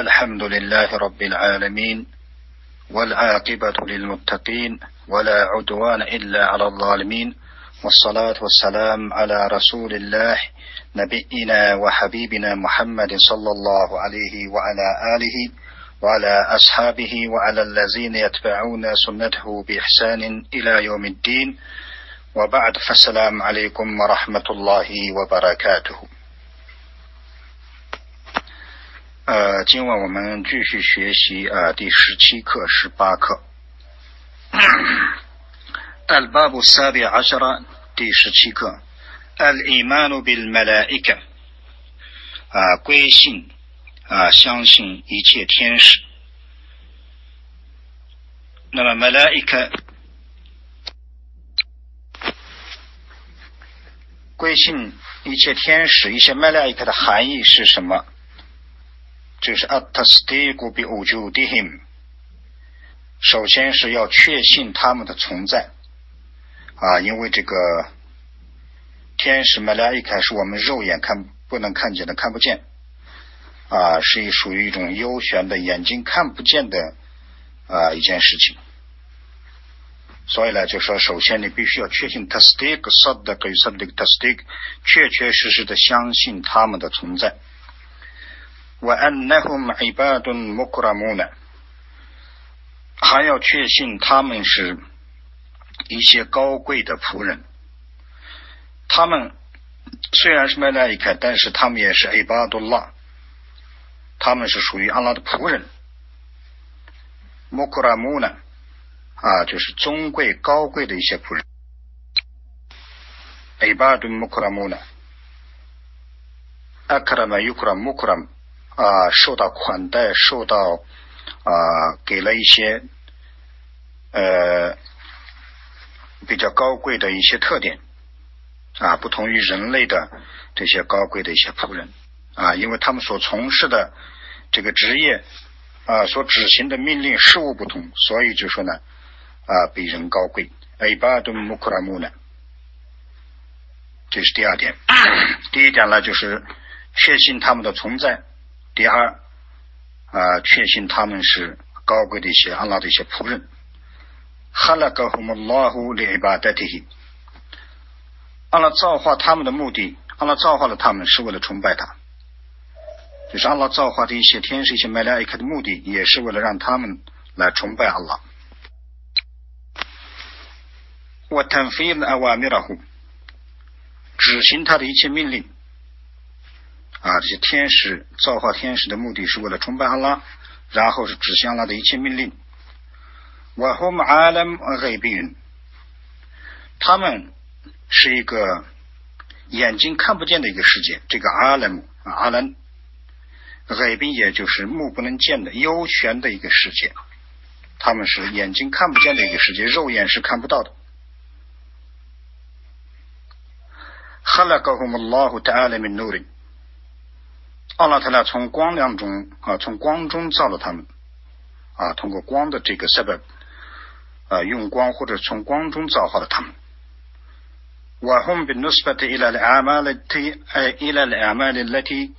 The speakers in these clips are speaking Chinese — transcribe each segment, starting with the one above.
الحمد لله رب العالمين والعاقبة للمتقين ولا عدوان إلا على الظالمين والصلاة والسلام على رسول الله نبينا وحبيبنا محمد صلى الله عليه وعلى آله وعلى أصحابه وعلى الذين يتبعون سنته بإحسان إلى يوم الدين وبعد فالسلام عليكم ورحمة الله وبركاته. 呃，今晚我们继续学习呃第十七课、十八课。الباب السابع عشر 第十七课，الإيمان بالملائكة 啊，归信啊，相信一切天使。那么 ملائكة 归信一切天使，一些 ملائكة 的含义是什么？ 就是 atasdiqu bi wujudihim，首先是要确信他们的存在啊，因为这个天使马拉伊卡是我们肉眼看不能看见的，看不见啊，是属于一种幽玄的眼睛看不见的啊一件事情。所以呢，就说首先你必须要确信 tasdiq sadq sadq tasdiq，确确实实的相信他们的存在。وأنهم عباد مكرمون 还要确信他们是一些高贵的仆人。他们虽然是麦来一看，但是他们也是 ibadullah，他们是属于安拉的仆人。mukramuna 啊，就是尊贵高贵的一些仆人。ibadun mukramuna，akrama yukram mukram。 啊，受到款待，受到啊，给了一些呃比较高贵的一些特点啊，不同于人类的这些高贵的一些仆人啊，因为他们所从事的这个职业啊，所执行的命令事务不同，所以就说呢啊，比人高贵。艾巴顿穆库拉木呢，这是第二点。第一点呢，就是确信他们的存在。第二，啊，确信他们是高贵的一些安拉的一些仆人。哈拉格胡穆拉胡里巴代替，安拉造化他们的目的，安拉造化了他们是为了崇拜他。就是安拉造化的一些天使、一些麦来伊克的目的，也是为了让他们来崇拜安拉。我坦费阿瓦米拉胡，执行他的一切命令。啊，这些天使造化天使的目的是为了崇拜阿拉，然后是指向阿拉的一切命令。我和阿兰海宾，他们是一个眼睛看不见的一个世界。这个阿兰阿兰海宾也就是目不能见的幽玄的一个世界，他们是眼睛看不见的一个世界，肉眼是看不到的。哈拉高呼穆拉胡达阿拉米努里。阿拉特拉从光亮中啊，从光中造了他们啊，通过光的这个设备啊，用光或者从光中造化了他们。وهم بالنسبة إلى الأعمال التي إلى الأعمال التي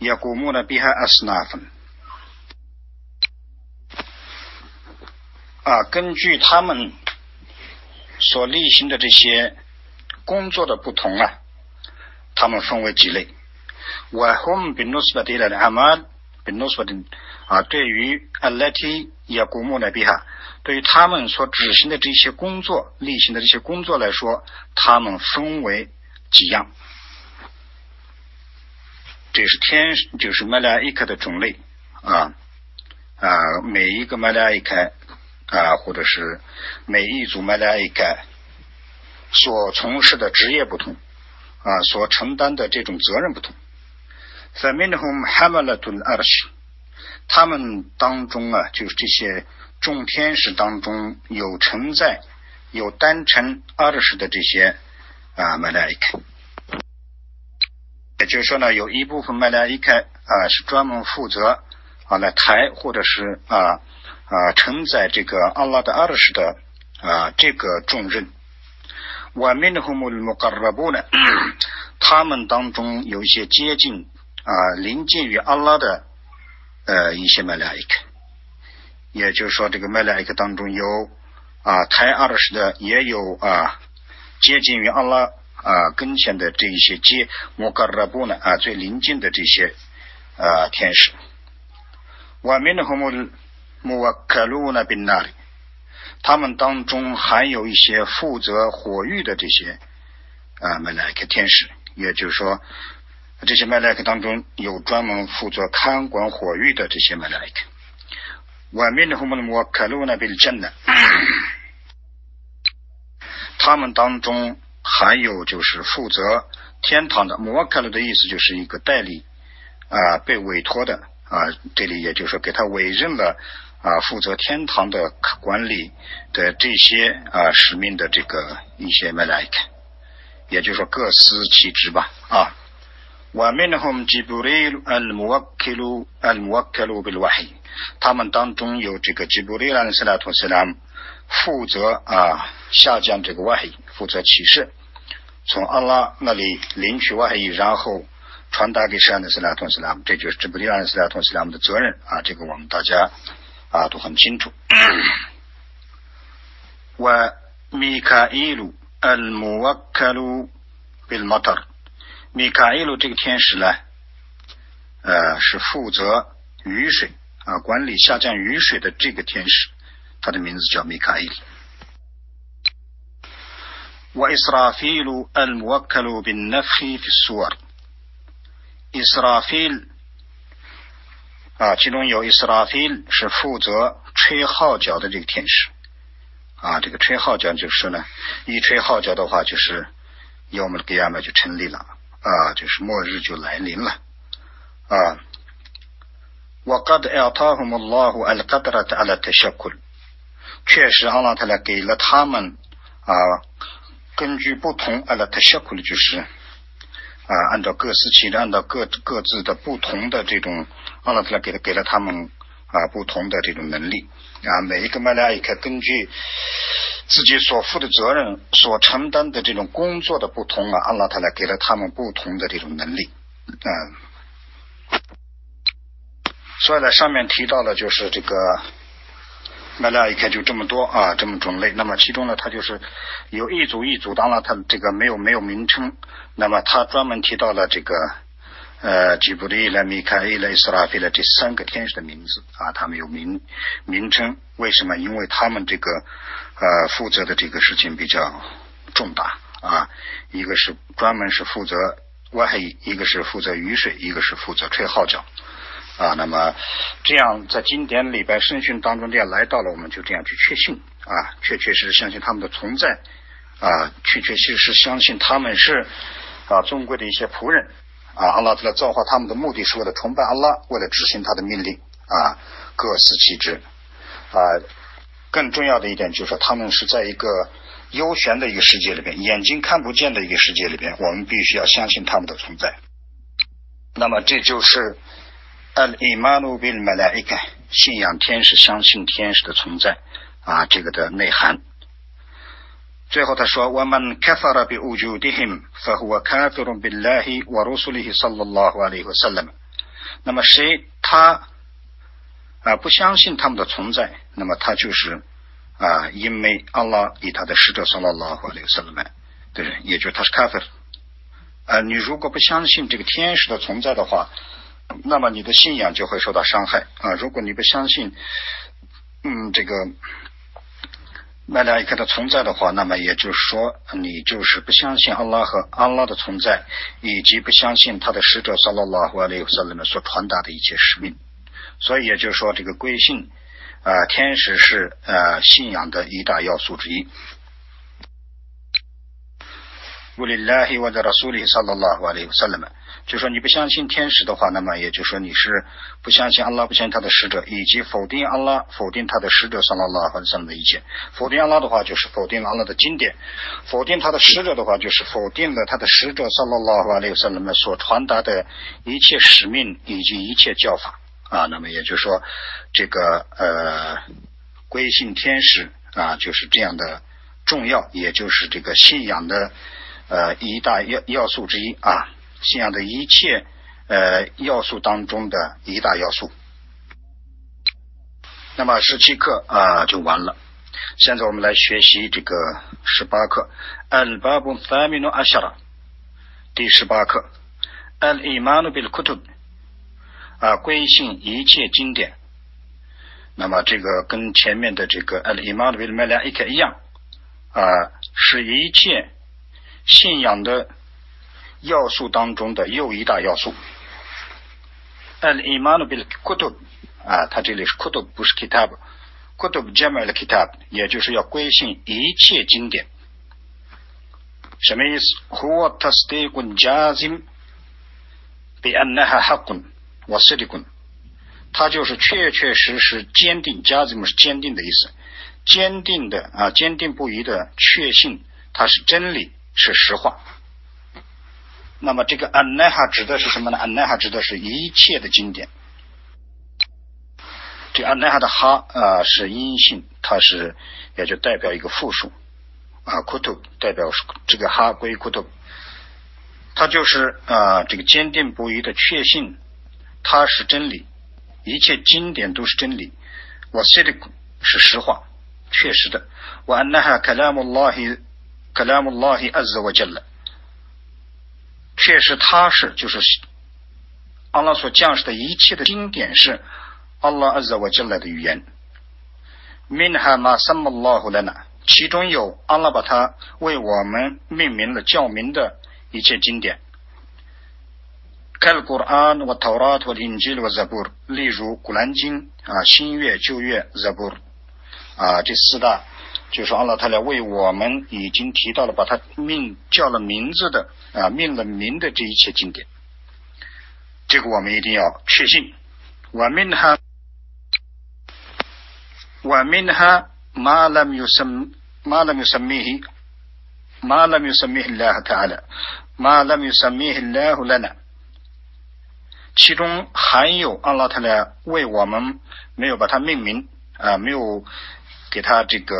يقومون بها أصنافا 啊，根据他们所例行的这些工作的不同啊，他们分为几类。 وهم بالنسبة إلى الأعمال بالنسبة 啊，对于 التي يقومون بها，对于他们所执行的这些工作、例行的这些工作来说，他们分为几样。这是天，就是马拉伊克的种类啊啊，每一个马拉伊克啊，或者是每一组马拉伊克所从事的职业不同啊，所承担的这种责任不同。 فمنهم حملة الأرش，他们当中啊，就是这些众天使当中有承载、有单承二十的这些啊麦来克，也就是说呢，有一部分麦来克啊是专门负责啊来抬或者是啊啊承载这个阿拉的二十的啊这个重任。ومنهم المقربون，他们当中有一些接近。 啊，临近于阿拉的呃一些麦莱克，也就是说这个麦莱克当中有啊太二十的，也有啊接近于阿拉啊跟前的这一些接摩嘎拉布呢啊最临近的这些啊天使。外面的和穆穆瓦克鲁那边那里，他们当中还有一些负责火域的这些啊麦莱克天使，也就是说。这些麦莱克当中有专门负责看管火域的这些麦莱克，外面的和我们摩克鲁那边真的，他们当中还有就是负责天堂的摩克鲁的意思就是一个代理啊，被委托的啊，这里也就是说给他委任了啊，负责天堂的管理的这些啊使命的这个一些麦莱克，也就是说各司其职吧啊。ومنهم جبريل الموكل الموكل بالوحي 他们当中有这个吉布利兰斯拉托斯拉姆负责啊下降这个 wahi 负责启示从阿拉那里领取 wahi 然后传达给圣安斯拉托斯拉姆这就是吉布利兰斯拉托斯拉姆的责任啊这个我们大家啊都很清楚 وميكائيل الموكل بالمطر 米卡伊鲁这个天使呢，呃，是负责雨水啊，管理下降雨水的这个天使，他的名字叫米卡伊。و إسرافيل الموكل بالنفخ في الصور إسرافيل 啊，其中有 إسرافيل 是负责吹号角的这个天使啊，这个吹号角就是呢，一吹号角的话，就是要我们的给亚麦就成立了。 啊，就是末日就来临了啊。وقد أعطاهم الله القدرة على التشكل 确实，阿拉他来给了他们啊，根据不同阿拉特小库的就是啊，按照各司其职，按照各各自的不同的这种，阿拉他来给了给了他们啊不同的这种能力 啊，每一个麦莱克根据。自己所负的责任、所承担的这种工作的不同啊，阿拉他来给了他们不同的这种能力，嗯，所以呢，上面提到的就是这个麦拉一看就这么多啊，这么种类。那么其中呢，它就是有一组一组，当然它这个没有没有名称。那么他专门提到了这个呃吉布利、米卡伊、伊斯拉菲勒这三个天使的名字啊，他们有名名称。为什么？因为他们这个。呃，负责的这个事情比较重大啊，一个是专门是负责外，一个是负责雨水，一个是负责吹号角啊。那么这样在经典礼拜圣训当中这样来到了，我们就这样去确信啊，确确实实相信他们的存在啊，确确实实相信他们是啊尊贵的一些仆人啊。阿拉在造化他们的目的是为了崇拜阿拉，为了执行他的命令啊，各司其职啊。更重要的一点就是，他们是在一个幽玄的一个世界里边，眼睛看不见的一个世界里边，我们必须要相信他们的存在。那么这就是 al imanu bil malik 信仰天使，相信天使的存在啊，这个的内涵。最后他说我们 kafara bi wujudihim fa huwa kafirun billahi wa rusulihi sallallahu alaihi wasallam。那么谁他啊不相信他们的存在？那么他就是啊，因为阿拉以他的使者萨拉拉和那个萨勒曼的人，也就是他是卡菲尔啊。你如果不相信这个天使的存在的话，那么你的信仰就会受到伤害啊。如果你不相信嗯这个麦拉一看他存在的话那么也就是说你就是不相信阿拉和阿拉的存在以及不相信他的使者萨拉拉和阿里萨勒曼所传达的一切使命。所以也就是说这个归信啊天使是啊信仰的一大要素之一。就说你不相信天使的话，那么也就说你是不相信阿拉，不相信他的使者，以及否定阿拉，否定他的使者萨拉拉和这么的意见。否定阿拉的话，就是否定阿拉的经典；否定他的使者的话，就是否定了他的使者萨拉拉和那些人们所传达的一切使命以及一切教法啊。那么也就是说，这个呃，归信天使啊，就是这样的重要，也就是这个信仰的呃一大要要素之一啊。信仰的一切呃要素当中的一大要素那么十七课啊就完了。现在我们来学习这个十八课。Al Babu Faminu Ashara，第十八课。Al Imanu Bil Kutub，啊，归信一切经典。那么这个跟前面的这个 Al Imanu Bil Malaika 一样啊，是一切信仰的要素当中的又一大要素。Al Imanu Bil Kutub，啊，它这里是 Kutub，不是 Kitab。Kutub Jamal Kitab，也就是要归信一切经典。什么意思？هو تصديق جازم بأنها حق وصدق。它就是确确实实坚定，jazim 是坚定的意思，坚定的啊，坚定不移的确信它是真理，是实话。 那么这个 a n a h a 指的是什么呢 a n a h a 指的是一切的经典。这 a n a h a 的哈啊是阴性，它是也就代表一个复数。啊，kutub 代表这个哈归 kutub，它就是啊这个坚定不移的确信，它是真理，一切经典都是真理。我 s i d 是实话，确实的。我 anha kalamullahi kalamullahi azza wa jalla，确实它是就是阿拉所降世的一切的经典是阿拉 azza wa jalla 的语言。minha ma sammallahu lana。其中有阿拉把它为我们命名了教名的一切经典，开古安和陶拉和林吉和 zabur，例如古兰经啊、新月、旧月、zabur 啊这四大，就是阿拉泰来为我们已经提到了把他命叫了名字的啊命了名的这一切经典，这个我们一定要确信。我命哈，我命哈，马拉米什马拉米什米黑，马拉米什米黑拉他塔阿拉，马拉米什米黑拉胡拉纳。其中含有阿拉泰来为我们没有把它命名啊，没有给他这个。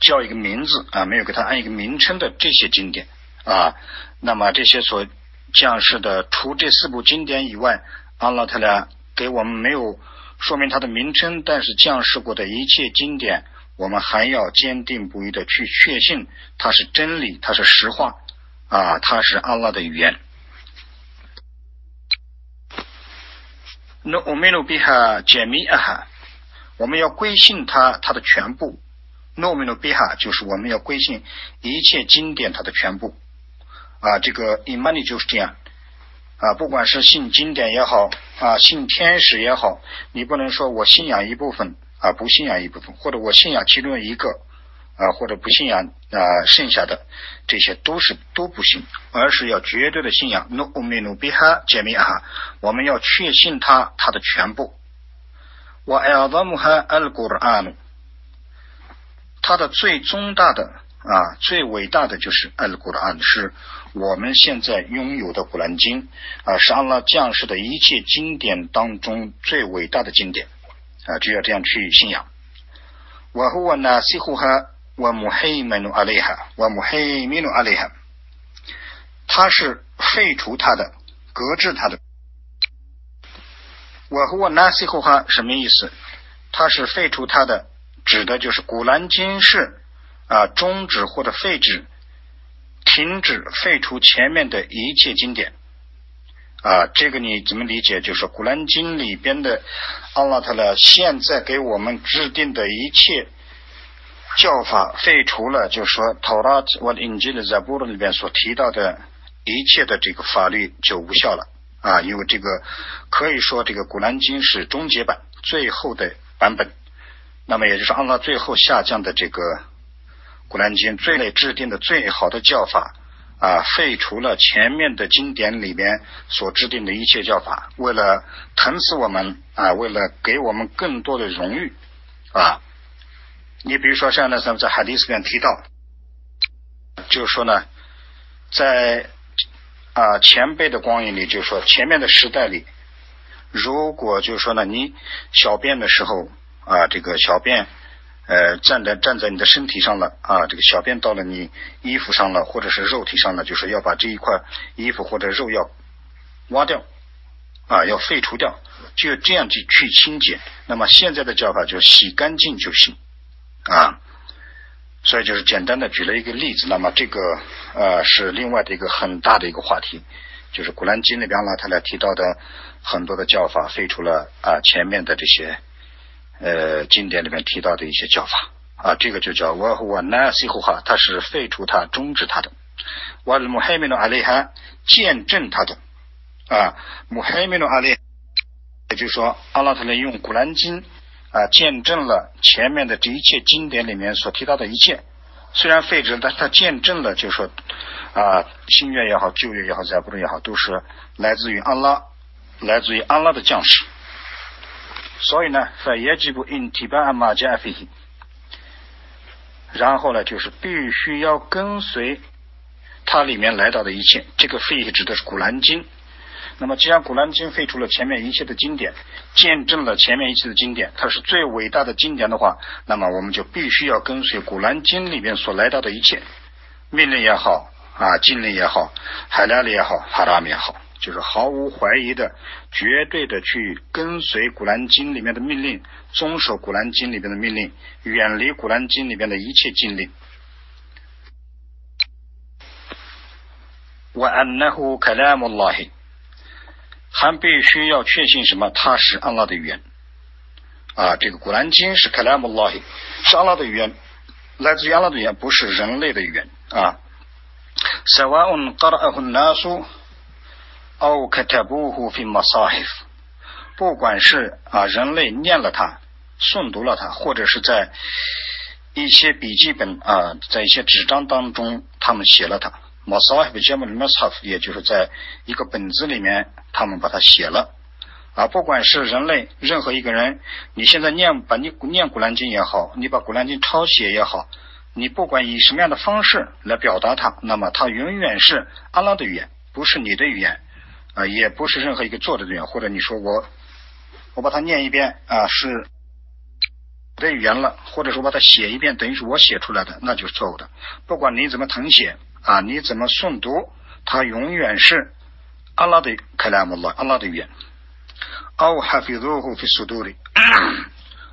叫一个名字啊，没有给他按一个名称的这些经典啊，那么这些所降世的，除这四部经典以外，阿拉特来给我们没有。说明它的名称，但是降世过的一切经典，我们还要坚定不移的去确信它是真理，它是实话啊，它是阿拉的语言。那我们努比哈解密啊哈，我们要归信它它的全部。那我们努比哈就是我们要归信一切经典它的全部啊，这个 imani 就是这样。啊，不管是信经典也好，啊，信天使也好，你不能说我信仰一部分，啊，不信仰一部分，或者我信仰其中一个，啊，或者不信仰啊，剩下的这些都是都不信，而是要绝对的信仰。努米努比哈解密哈，我们要确信它它的全部。我艾达姆哈尔古尔安，它的最终大的啊，最伟大的就是尔古尔安是。我们现在拥有的《古兰经》啊，是阿拉降世的一切经典当中最伟大的经典啊，就要这样去信仰。我和我呢，西呼哈，我穆黑门努阿雷哈，我穆黑米努阿雷哈，他是废除他的，搁置他的。我和我那西呼哈什么意思？他是废除他的，指的就是《古兰经》是啊，终止或者废止。停止废除前面的一切经典啊，这个你怎么理解？就是《古兰经》里边的阿拉特勒现在给我们制定的一切教法废除了，就是说《托拉》或者《印经》的《在部落里边所提到的一切的这个法律就无效了啊，因为这个可以说这个《古兰经》是终结版最后的版本，那么也就是阿拉最后下降的这个。古兰经最内制定的最好的教法啊，废除了前面的经典里边所制定的一切教法，为了疼死我们啊，为了给我们更多的荣誉啊。你比如说像那什么在海迪斯里面提到，就是说呢，在啊前辈的光影里，就是说前面的时代里，如果就是说呢，你小便的时候啊，这个小便。呃，站在站在你的身体上了啊，这个小便到了你衣服上了，或者是肉体上了，就是要把这一块衣服或者肉要挖掉啊，要废除掉。就这样去去清洁。那么现在的叫法就洗干净就行啊。所以就是简单的举了一个例子。那么这个呃是另外的一个很大的一个话题，就是古兰经里边呢，他来提到的很多的叫法，废除了啊前面的这些呃经典里面提到的一些叫法啊，这个就叫瓦胡瓦纳西胡哈，它是废除它、终止它的。瓦穆海米努阿里哈见证它的啊，穆海米努阿里，也就是说，阿拉特来用古兰经。啊，见证了前面的这一切经典里面所提到的一切，虽然废止，但是他见证了，就是说啊，新月也好，旧月也好，再不论也好，都是来自于安拉，来自于安拉的降世。所以呢，在耶吉布因提巴阿玛加菲，然后呢，就是必须要跟随它里面来到的一切。这个废指的是古兰经。那么，既然《古兰经》废除了前面一切的经典，见证了前面一切的经典，它是最伟大的经典的话，那么我们就必须要跟随《古兰经》里面所来到的一切命令也好啊，禁令也好，海拉里也好，哈拉米也好，就是毫无怀疑的、绝对的去跟随《古兰经》里面的命令，遵守《古兰经》里面的命令，远离《古兰经》里面的一切禁令。وأنه كلام الله 还必须要确信什么？它是安拉的语言啊！这个古兰经是卡拉姆拉希，是安拉的语言，来自于安拉的语言，不是人类的语言啊。سواء قرأه الناس 欧克特布胡菲莫萨哈夫，不管是啊人类念了它、诵读了它，或者是在一些笔记本啊，在一些纸张当中，他们写了它。莫萨哈夫杰姆里莫萨夫，也就是在一个本子里面，他们把它写了。啊，不管是人类任何一个人，你现在念把你念古兰经也好，你把古兰经抄写也好，你不管以什么样的方式来表达它，那么它永远是阿拉的语言。不是你的语言，啊，也不是任何一个作者的语言。或者你说我我把它念一遍啊，是的语言了，或者说把它写一遍，等于是我写出来的，那就是错误的。不管你怎么誊写。啊，你怎么诵读？它永远是阿拉的克拉姆拉，阿拉的语言。奥哈菲鲁胡菲苏杜里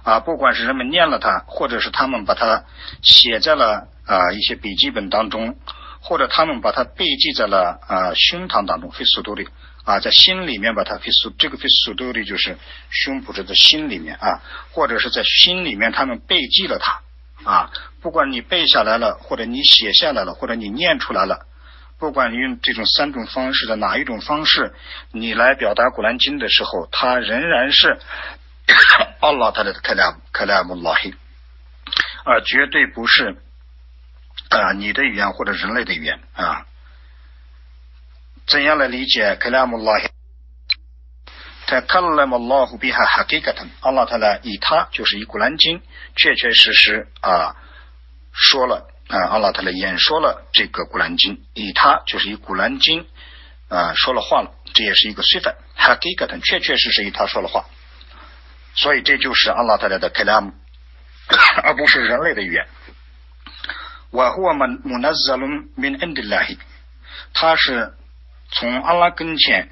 啊，不管是人们念了它，或者是他们把它写在了啊一些笔记本当中，或者他们把它背记在了啊胸膛当中，菲苏杜里啊，在心里面把它菲苏这个菲苏杜里就是胸脯这的心里面啊，或者是在心里面他们背记了它。啊，不管你背下来了，或者你写下来了，或者你念出来了，不管你用这种三种方式的哪一种方式，你来表达古兰经的时候，它仍然是 阿拉他的克拉克拉姆拉黑，而绝对不是啊你的语言或者人类的语言啊。怎样来理解克拉姆拉希？他克拉姆拉胡比哈哈给个他，阿拉他呢以他就是以古兰经。确确实实啊，说了啊，阿拉特来演说了这个古兰经，以他就是以古兰经啊说了话了，这也是一个随法，哈给个他确确实实以他说了话，所以这就是阿拉特来的克拉姆，而不是人类的语言。瓦胡阿曼穆纳兹伦 min indillahi，他是从阿拉跟前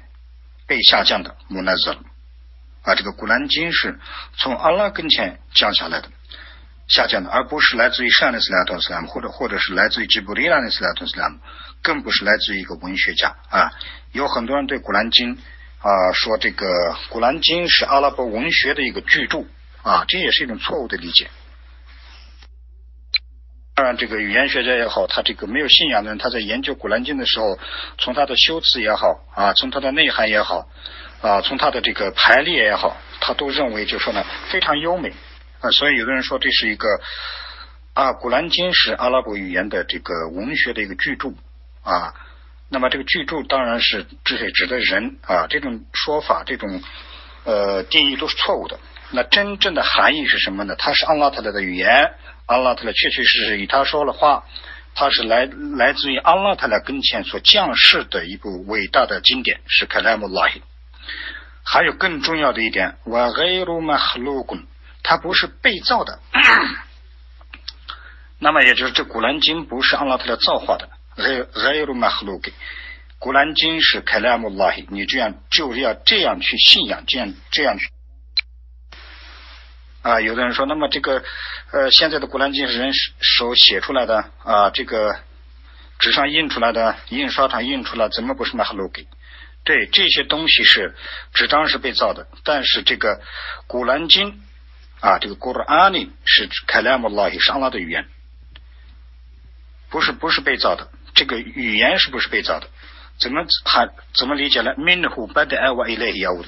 被下降的穆纳兹啊，这个古兰经是从阿拉跟前降下来的。下降的，而不是来自于上的斯拉特斯拉姆，或者或者是来自于吉布利拉的斯拉特斯拉姆，更不是来自于一个文学家啊。有很多人对古兰经啊说这个古兰经是阿拉伯文学的一个巨著啊，这也是一种错误的理解。当然，这个语言学家也好，他这个没有信仰的人，他在研究古兰经的时候，从他的修辞也好啊，从他的内涵也好啊，从他的这个排列也好，他都认为就说呢非常优美。啊，所以有的人说这是一个啊，《古兰经》是阿拉伯语言的这个文学的一个巨著啊。那么这个巨著当然是这些指的人啊，这种说法、这种呃定义都是错误的。那真正的含义是什么呢？它是阿拉特的语言，阿拉特勒确确实实以他说了话，他是来来自于阿拉特勒跟前所降世的一部伟大的经典，是卡拉姆拉希。还有更重要的一点，瓦盖鲁马哈鲁贡。它不是被造的，那么也就是这《古兰经》不是阿拉特勒造化的，古兰经是凯拉姆拉希，你这样就要这样去信仰，这样这样去。啊，有的人说，那么这个呃，现在的古兰经是人手写出来的啊，这个纸上印出来的，印刷厂印出来，怎么不是马哈鲁给？对，这些东西是纸张是被造的，但是这个古兰经啊，这个古兰阿尼是凯拉姆拉希，是阿拉的语言，不是不是被造的，这个语言是不是被造的？怎么还怎么理解呢？Minhu bad a wa ilay a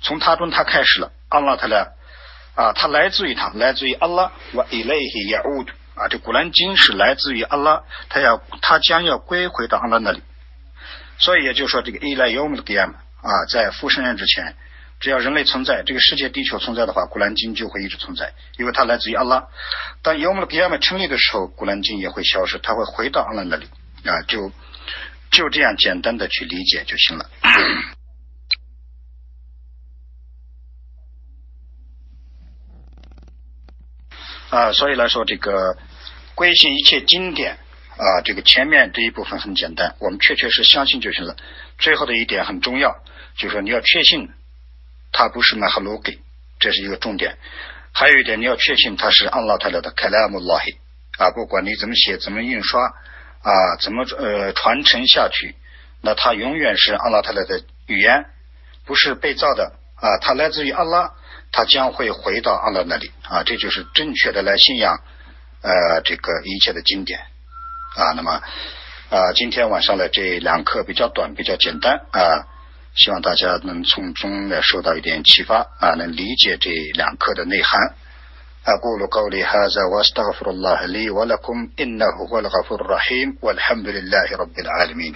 从他中他开始了，阿拉他俩。啊，它来自于他，来自于阿拉。我以类也也悟啊，这古兰经是来自于阿拉，他要他将要归回到阿拉那里。所以也就是说，这个伊莱尤姆的 DM 啊，在复生人之前，只要人类存在，这个世界地球存在的话，古兰经就会一直存在，因为它来自于阿拉。当尤姆的 DM 成立的时候，古兰经也会消失，它会回到阿拉那里啊，就就这样简单的去理解就行了。啊，所以来说，这个归信一切经典啊，这个前面这一部分很简单，我们确确实相信就行了。最后的一点很重要，就是说你要确信它不是马哈鲁给，这是一个重点。还有一点，你要确信它是安拉泰勒的凯莱姆拉希啊，不管你怎么写、怎么印刷啊、怎么呃传承下去，那它永远是安拉泰勒的语言，不是被造的啊，它来自于阿拉。他将会回到阿拉那里啊，这就是正确的来信仰呃这个一切的经典啊。那么啊，今天晚上的这两课比较短，比较简单啊，希望大家能从中来受到一点启发啊，能理解这两课的内涵。أقول قولي هذا وأستغفر الله لي ولكم إنه هو الغفور الرحيم والحمد لله رب العالمين